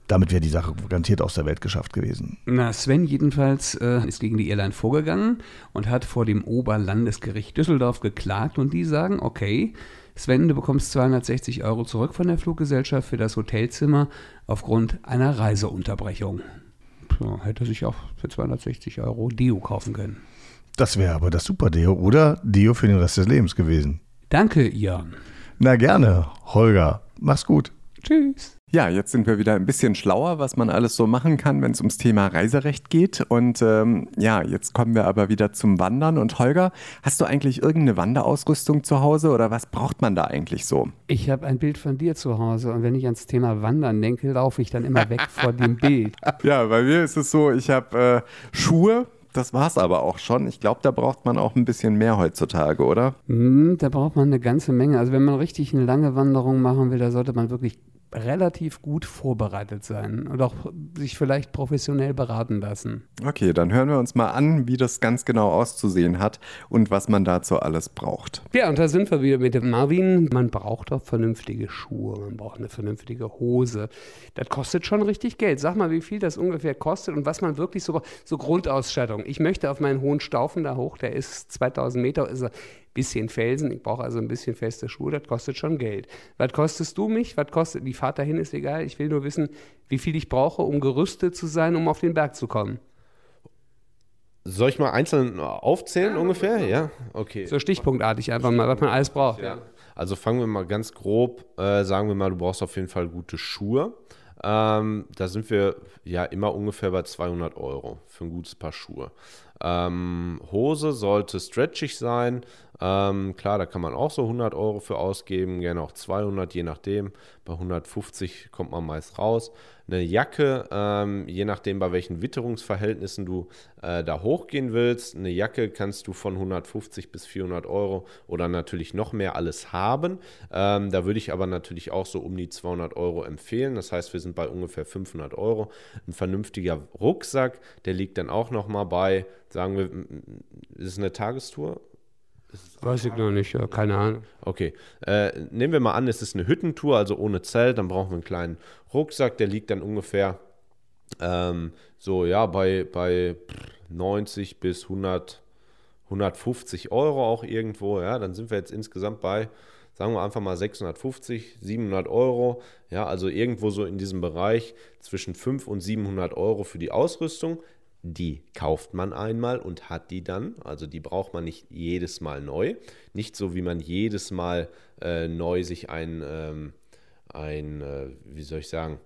damit wäre die Sache garantiert aus der Welt geschafft gewesen. Na, Sven jedenfalls äh, ist gegen die Airline vorgegangen und hat vor dem Oberlandesgericht Düsseldorf geklagt und die sagen, okay, Sven, du bekommst 260 Euro zurück von der Fluggesellschaft für das Hotelzimmer aufgrund einer Reiseunterbrechung. So, hätte sich auch für 260 Euro Deo kaufen können. Das wäre aber das Super Deo oder Deo für den Rest des Lebens gewesen. Danke, Jan. Na gerne, Holger. Mach's gut. Tschüss. Ja, jetzt sind wir wieder ein bisschen schlauer, was man alles so machen kann, wenn es ums Thema Reiserecht geht. Und ähm, ja, jetzt kommen wir aber wieder zum Wandern. Und Holger, hast du eigentlich irgendeine Wanderausrüstung zu Hause oder was braucht man da eigentlich so? Ich habe ein Bild von dir zu Hause und wenn ich ans Thema Wandern denke, laufe ich dann immer weg vor dem Bild. Ja, bei mir ist es so, ich habe äh, Schuhe, das war's aber auch schon. Ich glaube, da braucht man auch ein bisschen mehr heutzutage, oder? Hm, da braucht man eine ganze Menge. Also wenn man richtig eine lange Wanderung machen will, da sollte man wirklich relativ gut vorbereitet sein und auch sich vielleicht professionell beraten lassen. Okay, dann hören wir uns mal an, wie das ganz genau auszusehen hat und was man dazu alles braucht. Ja, und da sind wir wieder mit dem Marvin. Man braucht auch vernünftige Schuhe, man braucht eine vernünftige Hose. Das kostet schon richtig Geld. Sag mal, wie viel das ungefähr kostet und was man wirklich so, so Grundausstattung. Ich möchte auf meinen hohen Staufen da hoch, der ist 2000 Meter, ist er bisschen Felsen, ich brauche also ein bisschen feste Schuhe, das kostet schon Geld. Was kostest du mich? Was kostet, die Fahrt dahin ist egal, ich will nur wissen, wie viel ich brauche, um gerüstet zu sein, um auf den Berg zu kommen. Soll ich mal einzeln aufzählen ja, ungefähr? Ja, okay. So stichpunktartig einfach mal, was man alles braucht. Ja. Also fangen wir mal ganz grob, äh, sagen wir mal, du brauchst auf jeden Fall gute Schuhe. Ähm, da sind wir ja immer ungefähr bei 200 Euro für ein gutes Paar Schuhe. Ähm, Hose sollte stretchig sein. Ähm, klar, da kann man auch so 100 Euro für ausgeben, gerne auch 200, je nachdem. Bei 150 kommt man meist raus. Eine Jacke, ähm, je nachdem, bei welchen Witterungsverhältnissen du äh, da hochgehen willst. Eine Jacke kannst du von 150 bis 400 Euro oder natürlich noch mehr alles haben. Ähm, da würde ich aber natürlich auch so um die 200 Euro empfehlen. Das heißt, wir sind bei ungefähr 500 Euro. Ein vernünftiger Rucksack, der liegt dann auch noch mal bei, sagen wir, ist es eine Tagestour? Weiß ich noch nicht, ja, keine Ahnung. Okay, äh, nehmen wir mal an, es ist eine Hüttentour, also ohne Zelt, dann brauchen wir einen kleinen Rucksack, der liegt dann ungefähr ähm, so, ja, bei, bei 90 bis 100, 150 Euro auch irgendwo, ja, dann sind wir jetzt insgesamt bei, sagen wir einfach mal 650, 700 Euro, ja, also irgendwo so in diesem Bereich zwischen 500 und 700 Euro für die Ausrüstung die kauft man einmal und hat die dann. Also die braucht man nicht jedes Mal neu. Nicht so, wie man jedes Mal äh, neu sich ein, ähm, ein äh, wie soll ich sagen,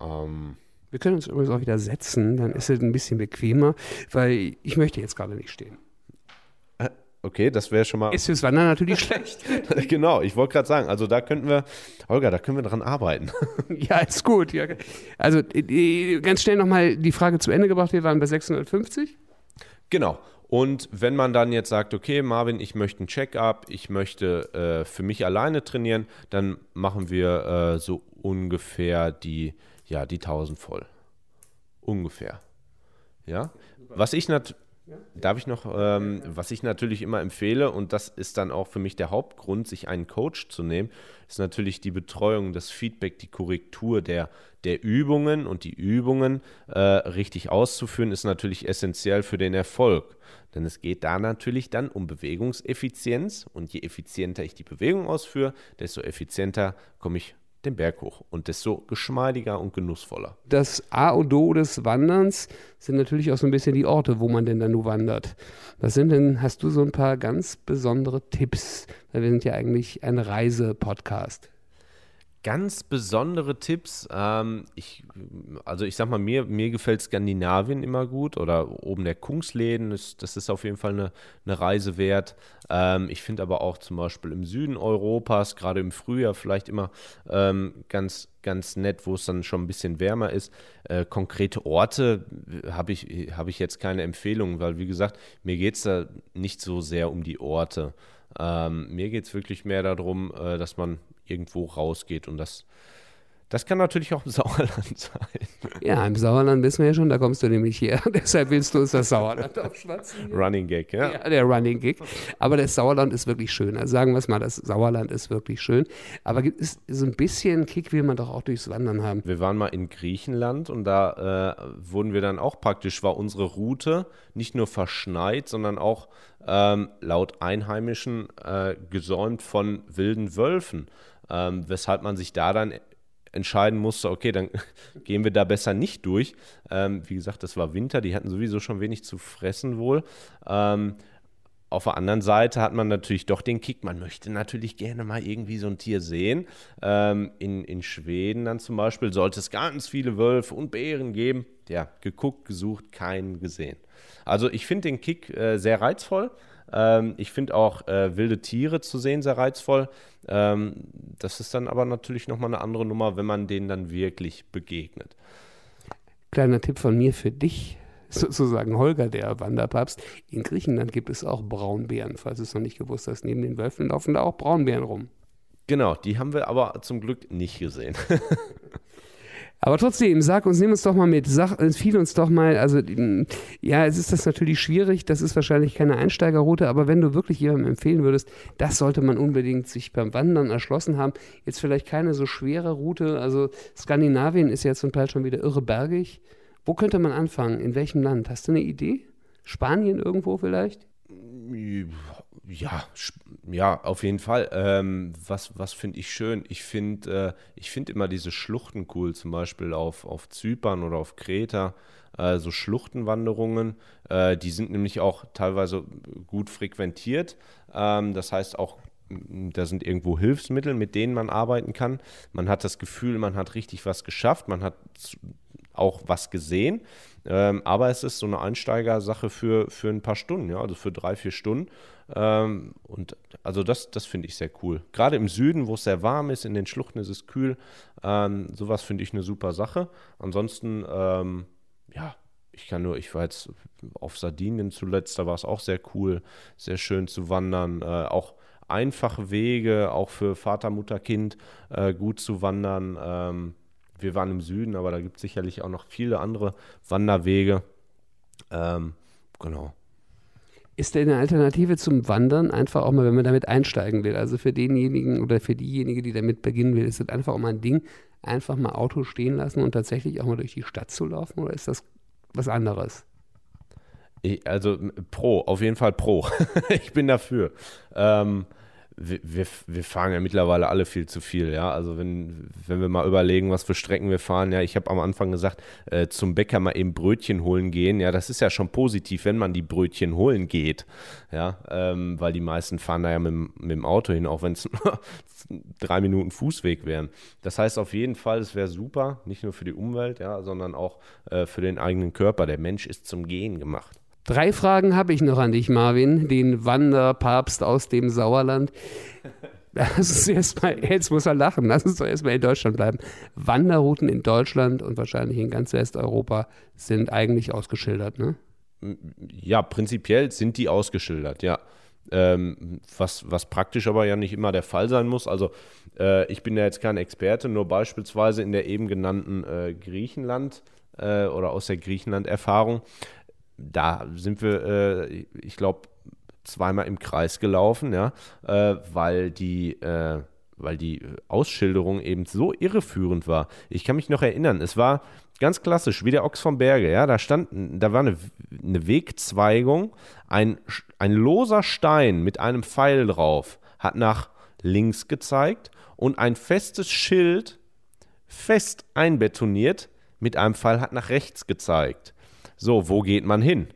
ähm, wir können uns übrigens auch wieder setzen, dann ist es ein bisschen bequemer, weil ich möchte jetzt gerade nicht stehen. Okay, das wäre schon mal. Ist fürs Wandern natürlich schlecht. genau, ich wollte gerade sagen, also da könnten wir, Holger, da können wir dran arbeiten. ja, ist gut. Ja. Also ganz schnell nochmal die Frage zu Ende gebracht, wir waren bei 650. Genau. Und wenn man dann jetzt sagt, okay, Marvin, ich möchte ein Check-up, ich möchte äh, für mich alleine trainieren, dann machen wir äh, so ungefähr die, ja, die 1000 voll. Ungefähr. Ja. Was ich, nat Darf ich noch, ähm, was ich natürlich immer empfehle, und das ist dann auch für mich der Hauptgrund, sich einen Coach zu nehmen, ist natürlich die Betreuung, das Feedback, die Korrektur der, der Übungen und die Übungen äh, richtig auszuführen, ist natürlich essentiell für den Erfolg. Denn es geht da natürlich dann um Bewegungseffizienz und je effizienter ich die Bewegung ausführe, desto effizienter komme ich den Berg hoch und desto geschmeidiger und genussvoller. Das A und O des Wanderns sind natürlich auch so ein bisschen die Orte, wo man denn dann nur wandert. Was sind denn, hast du so ein paar ganz besondere Tipps? Weil wir sind ja eigentlich ein Reise-Podcast ganz besondere Tipps. Ähm, ich, also ich sag mal, mir, mir gefällt Skandinavien immer gut oder oben der Kungsläden, ist, das ist auf jeden Fall eine, eine Reise wert. Ähm, ich finde aber auch zum Beispiel im Süden Europas, gerade im Frühjahr vielleicht immer ähm, ganz, ganz nett, wo es dann schon ein bisschen wärmer ist. Äh, konkrete Orte habe ich, hab ich jetzt keine Empfehlungen, weil wie gesagt, mir geht es da nicht so sehr um die Orte. Ähm, mir geht es wirklich mehr darum, äh, dass man irgendwo rausgeht und das, das kann natürlich auch im Sauerland sein. Ja, im Sauerland wissen wir ja schon, da kommst du nämlich her. Deshalb willst du uns das Sauerland aufschwatzen. Running Gag, ja. Ja, der Running Gag. Aber das Sauerland ist wirklich schön. Also sagen wir es mal, das Sauerland ist wirklich schön. Aber ist, so ein bisschen Kick will man doch auch durchs Wandern haben. Wir waren mal in Griechenland und da äh, wurden wir dann auch praktisch, war unsere Route nicht nur verschneit, sondern auch ähm, laut Einheimischen äh, gesäumt von wilden Wölfen. Ähm, weshalb man sich da dann entscheiden musste, okay, dann gehen wir da besser nicht durch. Ähm, wie gesagt, das war Winter, die hatten sowieso schon wenig zu fressen wohl. Ähm, auf der anderen Seite hat man natürlich doch den Kick, man möchte natürlich gerne mal irgendwie so ein Tier sehen. Ähm, in, in Schweden dann zum Beispiel sollte es ganz viele Wölfe und Bären geben. Ja, geguckt, gesucht, keinen gesehen. Also ich finde den Kick äh, sehr reizvoll. Ähm, ich finde auch äh, wilde Tiere zu sehen sehr reizvoll. Ähm, das ist dann aber natürlich nochmal eine andere Nummer, wenn man denen dann wirklich begegnet. Kleiner Tipp von mir für dich, sozusagen Holger, der Wanderpapst. In Griechenland gibt es auch Braunbären, falls du es noch nicht gewusst hast. Neben den Wölfen laufen da auch Braunbären rum. Genau, die haben wir aber zum Glück nicht gesehen. Aber trotzdem, sag uns, nimm uns doch mal mit, sag, empfiehl uns doch mal, also ja, es ist das natürlich schwierig, das ist wahrscheinlich keine Einsteigerroute, aber wenn du wirklich jemandem empfehlen würdest, das sollte man unbedingt sich beim Wandern erschlossen haben. Jetzt vielleicht keine so schwere Route, also Skandinavien ist ja zum Teil schon wieder irre bergig. Wo könnte man anfangen? In welchem Land? Hast du eine Idee? Spanien irgendwo vielleicht? Ja, ja, auf jeden Fall. Ähm, was was finde ich schön? Ich finde äh, find immer diese Schluchten cool, zum Beispiel auf, auf Zypern oder auf Kreta, äh, so Schluchtenwanderungen. Äh, die sind nämlich auch teilweise gut frequentiert. Ähm, das heißt auch, da sind irgendwo Hilfsmittel, mit denen man arbeiten kann. Man hat das Gefühl, man hat richtig was geschafft, man hat auch was gesehen. Ähm, aber es ist so eine Einsteigersache für, für ein paar Stunden, ja, also für drei, vier Stunden. Ähm, und also das, das finde ich sehr cool. Gerade im Süden, wo es sehr warm ist, in den Schluchten ist es kühl. Ähm, sowas finde ich eine super Sache. Ansonsten, ähm, ja, ich kann nur, ich war jetzt auf Sardinien zuletzt, da war es auch sehr cool, sehr schön zu wandern. Äh, auch einfache Wege, auch für Vater, Mutter, Kind äh, gut zu wandern. Wir waren im Süden, aber da gibt es sicherlich auch noch viele andere Wanderwege. Ähm, genau. Ist denn eine Alternative zum Wandern einfach auch mal, wenn man damit einsteigen will? Also für denjenigen oder für diejenige, die damit beginnen will, ist das einfach auch mal ein Ding, einfach mal Auto stehen lassen und tatsächlich auch mal durch die Stadt zu laufen? Oder ist das was anderes? Also pro, auf jeden Fall pro. ich bin dafür. Ähm, wir, wir, fahren ja mittlerweile alle viel zu viel, ja. Also wenn, wenn wir mal überlegen, was für Strecken wir fahren, ja, ich habe am Anfang gesagt, äh, zum Bäcker mal eben Brötchen holen gehen, ja, das ist ja schon positiv, wenn man die Brötchen holen geht, ja, ähm, weil die meisten fahren da ja mit, mit dem Auto hin, auch wenn es drei Minuten Fußweg wären. Das heißt auf jeden Fall, es wäre super, nicht nur für die Umwelt, ja, sondern auch äh, für den eigenen Körper. Der Mensch ist zum Gehen gemacht. Drei Fragen habe ich noch an dich, Marvin, den Wanderpapst aus dem Sauerland. Lass uns erstmal, jetzt muss er lachen, lass uns doch erstmal in Deutschland bleiben. Wanderrouten in Deutschland und wahrscheinlich in ganz Westeuropa sind eigentlich ausgeschildert, ne? Ja, prinzipiell sind die ausgeschildert, ja. Ähm, was, was praktisch aber ja nicht immer der Fall sein muss. Also äh, ich bin ja jetzt kein Experte, nur beispielsweise in der eben genannten äh, Griechenland äh, oder aus der Griechenland-Erfahrung da sind wir, äh, ich glaube, zweimal im Kreis gelaufen, ja, äh, weil die, äh, weil die Ausschilderung eben so irreführend war. Ich kann mich noch erinnern, es war ganz klassisch, wie der Ochs vom Berge, ja, da stand, da war eine, eine Wegzweigung, ein, ein loser Stein mit einem Pfeil drauf hat nach links gezeigt und ein festes Schild fest einbetoniert mit einem Pfeil hat nach rechts gezeigt. So, wo geht man hin?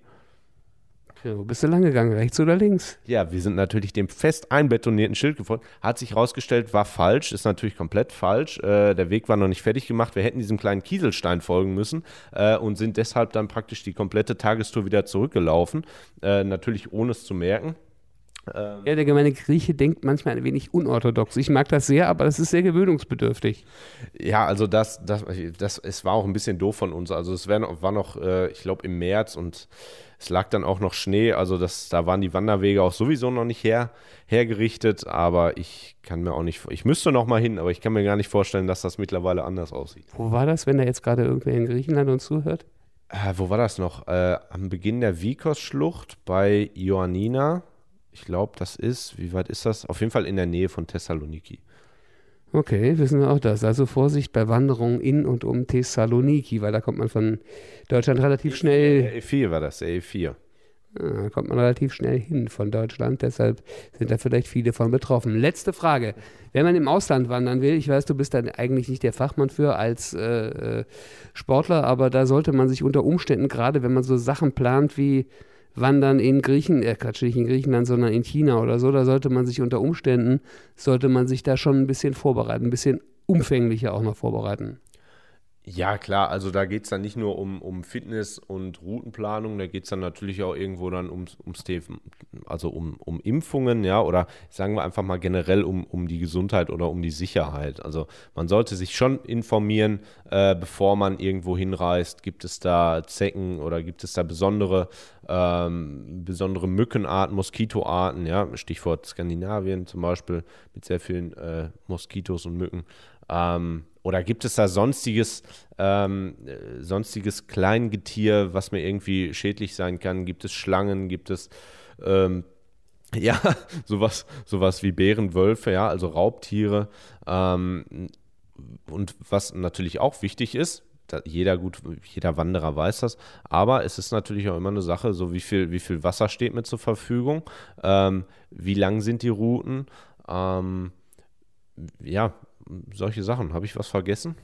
Ja, wo bist du lang gegangen, rechts oder links? Ja, wir sind natürlich dem fest einbetonierten Schild gefolgt. Hat sich herausgestellt, war falsch, ist natürlich komplett falsch. Äh, der Weg war noch nicht fertig gemacht. Wir hätten diesem kleinen Kieselstein folgen müssen äh, und sind deshalb dann praktisch die komplette Tagestour wieder zurückgelaufen. Äh, natürlich ohne es zu merken. Ähm ja, der gemeine Grieche denkt manchmal ein wenig unorthodox. Ich mag das sehr, aber das ist sehr gewöhnungsbedürftig. Ja, also das, das, das es war auch ein bisschen doof von uns. Also es war noch, äh, ich glaube, im März und es lag dann auch noch Schnee. Also das, da waren die Wanderwege auch sowieso noch nicht her, hergerichtet. Aber ich kann mir auch nicht, ich müsste noch mal hin, aber ich kann mir gar nicht vorstellen, dass das mittlerweile anders aussieht. Wo war das, wenn da jetzt gerade irgendwer in Griechenland uns zuhört? Äh, wo war das noch? Äh, am Beginn der Vikos-Schlucht bei Ioannina ich glaube, das ist, wie weit ist das? Auf jeden Fall in der Nähe von Thessaloniki. Okay, wissen wir auch das. Also Vorsicht bei Wanderungen in und um Thessaloniki, weil da kommt man von Deutschland relativ schnell. Der E4 war das, der E4. Da kommt man relativ schnell hin von Deutschland, deshalb sind da vielleicht viele von betroffen. Letzte Frage. Wenn man im Ausland wandern will, ich weiß, du bist da eigentlich nicht der Fachmann für als äh, äh Sportler, aber da sollte man sich unter Umständen, gerade wenn man so Sachen plant wie wandern in Griechen, äh, Quatsch, nicht in Griechenland, sondern in China oder so, da sollte man sich unter Umständen, sollte man sich da schon ein bisschen vorbereiten, ein bisschen umfänglicher auch noch vorbereiten. Ja, klar, also da geht es dann nicht nur um, um Fitness und Routenplanung, da geht es dann natürlich auch irgendwo dann ums, ums also um, um Impfungen, ja, oder sagen wir einfach mal generell um, um die Gesundheit oder um die Sicherheit. Also man sollte sich schon informieren, äh, bevor man irgendwo hinreist. Gibt es da Zecken oder gibt es da besondere, ähm, besondere Mückenarten, Moskitoarten, ja, Stichwort Skandinavien zum Beispiel mit sehr vielen äh, Moskitos und Mücken. Ähm, oder gibt es da sonstiges, ähm, sonstiges Kleingetier, was mir irgendwie schädlich sein kann? Gibt es Schlangen? Gibt es ähm, ja sowas, sowas wie Bären, Wölfe, ja, also Raubtiere? Ähm, und was natürlich auch wichtig ist, jeder gut, jeder Wanderer weiß das. Aber es ist natürlich auch immer eine Sache, so wie viel, wie viel Wasser steht mir zur Verfügung, ähm, wie lang sind die Routen, ähm, ja, solche Sachen. Habe ich was vergessen?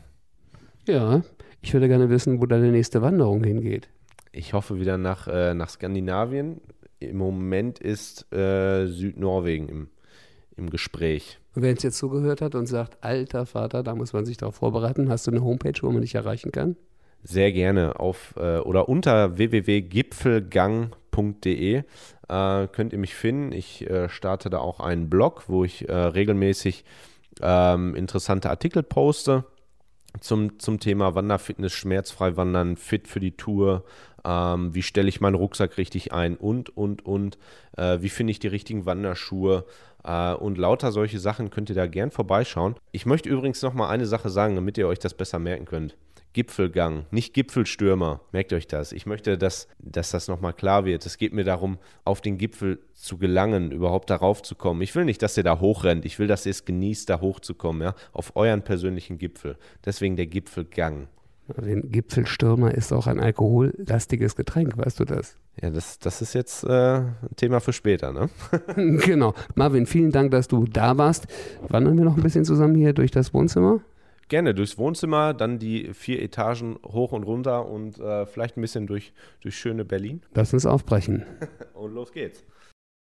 Ja, ich würde gerne wissen, wo deine nächste Wanderung hingeht. Ich hoffe wieder nach, äh, nach Skandinavien. Im Moment ist äh, Südnorwegen im, im Gespräch. Und wer es jetzt zugehört hat und sagt, alter Vater, da muss man sich darauf vorbereiten, hast du eine Homepage, wo man dich erreichen kann? Sehr gerne auf äh, oder unter www.gipfelgang.de äh, könnt ihr mich finden. Ich äh, starte da auch einen Blog, wo ich äh, regelmäßig ähm, interessante Artikel poste zum, zum Thema Wanderfitness, schmerzfrei wandern, fit für die Tour, ähm, wie stelle ich meinen Rucksack richtig ein und, und, und, äh, wie finde ich die richtigen Wanderschuhe äh, und lauter solche Sachen könnt ihr da gern vorbeischauen. Ich möchte übrigens noch mal eine Sache sagen, damit ihr euch das besser merken könnt. Gipfelgang, nicht Gipfelstürmer. Merkt euch das. Ich möchte, dass, dass das nochmal klar wird. Es geht mir darum, auf den Gipfel zu gelangen, überhaupt darauf zu kommen. Ich will nicht, dass ihr da hochrennt. Ich will, dass ihr es genießt, da hochzukommen, ja, auf euren persönlichen Gipfel. Deswegen der Gipfelgang. Den Gipfelstürmer ist auch ein alkohollastiges Getränk, weißt du das? Ja, das, das ist jetzt äh, ein Thema für später, ne? genau. Marvin, vielen Dank, dass du da warst. Wandern wir noch ein bisschen zusammen hier durch das Wohnzimmer? Gerne durchs Wohnzimmer, dann die vier Etagen hoch und runter und äh, vielleicht ein bisschen durch, durch schöne Berlin. Lass uns aufbrechen. und los geht's.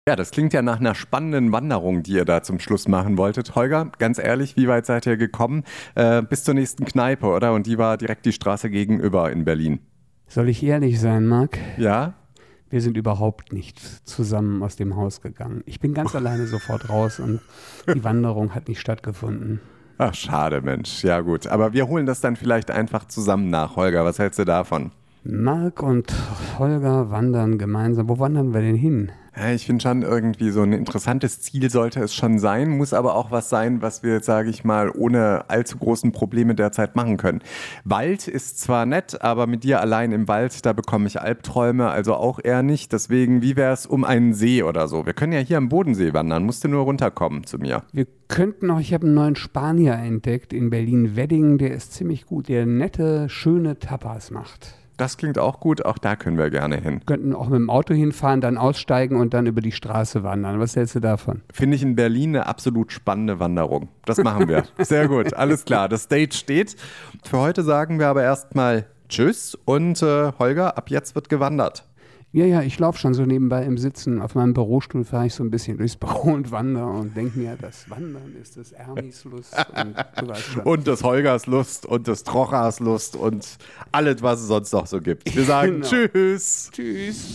Ja, das klingt ja nach einer spannenden Wanderung, die ihr da zum Schluss machen wolltet. Holger, ganz ehrlich, wie weit seid ihr gekommen? Äh, bis zur nächsten Kneipe, oder? Und die war direkt die Straße gegenüber in Berlin. Soll ich ehrlich sein, Marc? Ja? Wir sind überhaupt nicht zusammen aus dem Haus gegangen. Ich bin ganz alleine sofort raus und die Wanderung hat nicht stattgefunden. Ach, schade, Mensch. Ja, gut. Aber wir holen das dann vielleicht einfach zusammen nach. Holger, was hältst du davon? Marc und Holger wandern gemeinsam. Wo wandern wir denn hin? Ja, ich finde schon irgendwie so ein interessantes Ziel sollte es schon sein, muss aber auch was sein, was wir, sage ich mal, ohne allzu großen Probleme derzeit machen können. Wald ist zwar nett, aber mit dir allein im Wald, da bekomme ich Albträume, also auch eher nicht. Deswegen, wie wäre es um einen See oder so? Wir können ja hier am Bodensee wandern, musst du nur runterkommen zu mir. Wir könnten auch, ich habe einen neuen Spanier entdeckt in Berlin-Wedding, der ist ziemlich gut, der nette, schöne Tapas macht. Das klingt auch gut, auch da können wir gerne hin. Könnten auch mit dem Auto hinfahren, dann aussteigen und dann über die Straße wandern. Was hältst du davon? Finde ich in Berlin eine absolut spannende Wanderung. Das machen wir. Sehr gut, alles klar. Das Stage steht. Für heute sagen wir aber erstmal Tschüss und äh, Holger, ab jetzt wird gewandert. Ja, ja, ich laufe schon so nebenbei im Sitzen. Auf meinem Bürostuhl fahre ich so ein bisschen durchs Büro und wandere und denke mir, das Wandern ist das Ermis Lust und, und das Holgers Lust und das Trochers Lust und alles, was es sonst noch so gibt. Wir sagen genau. Tschüss. Tschüss.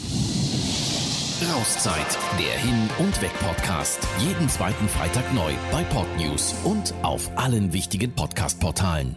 Rauszeit, der Hin- und Weg-Podcast. Jeden zweiten Freitag neu bei Podnews und auf allen wichtigen Podcast-Portalen.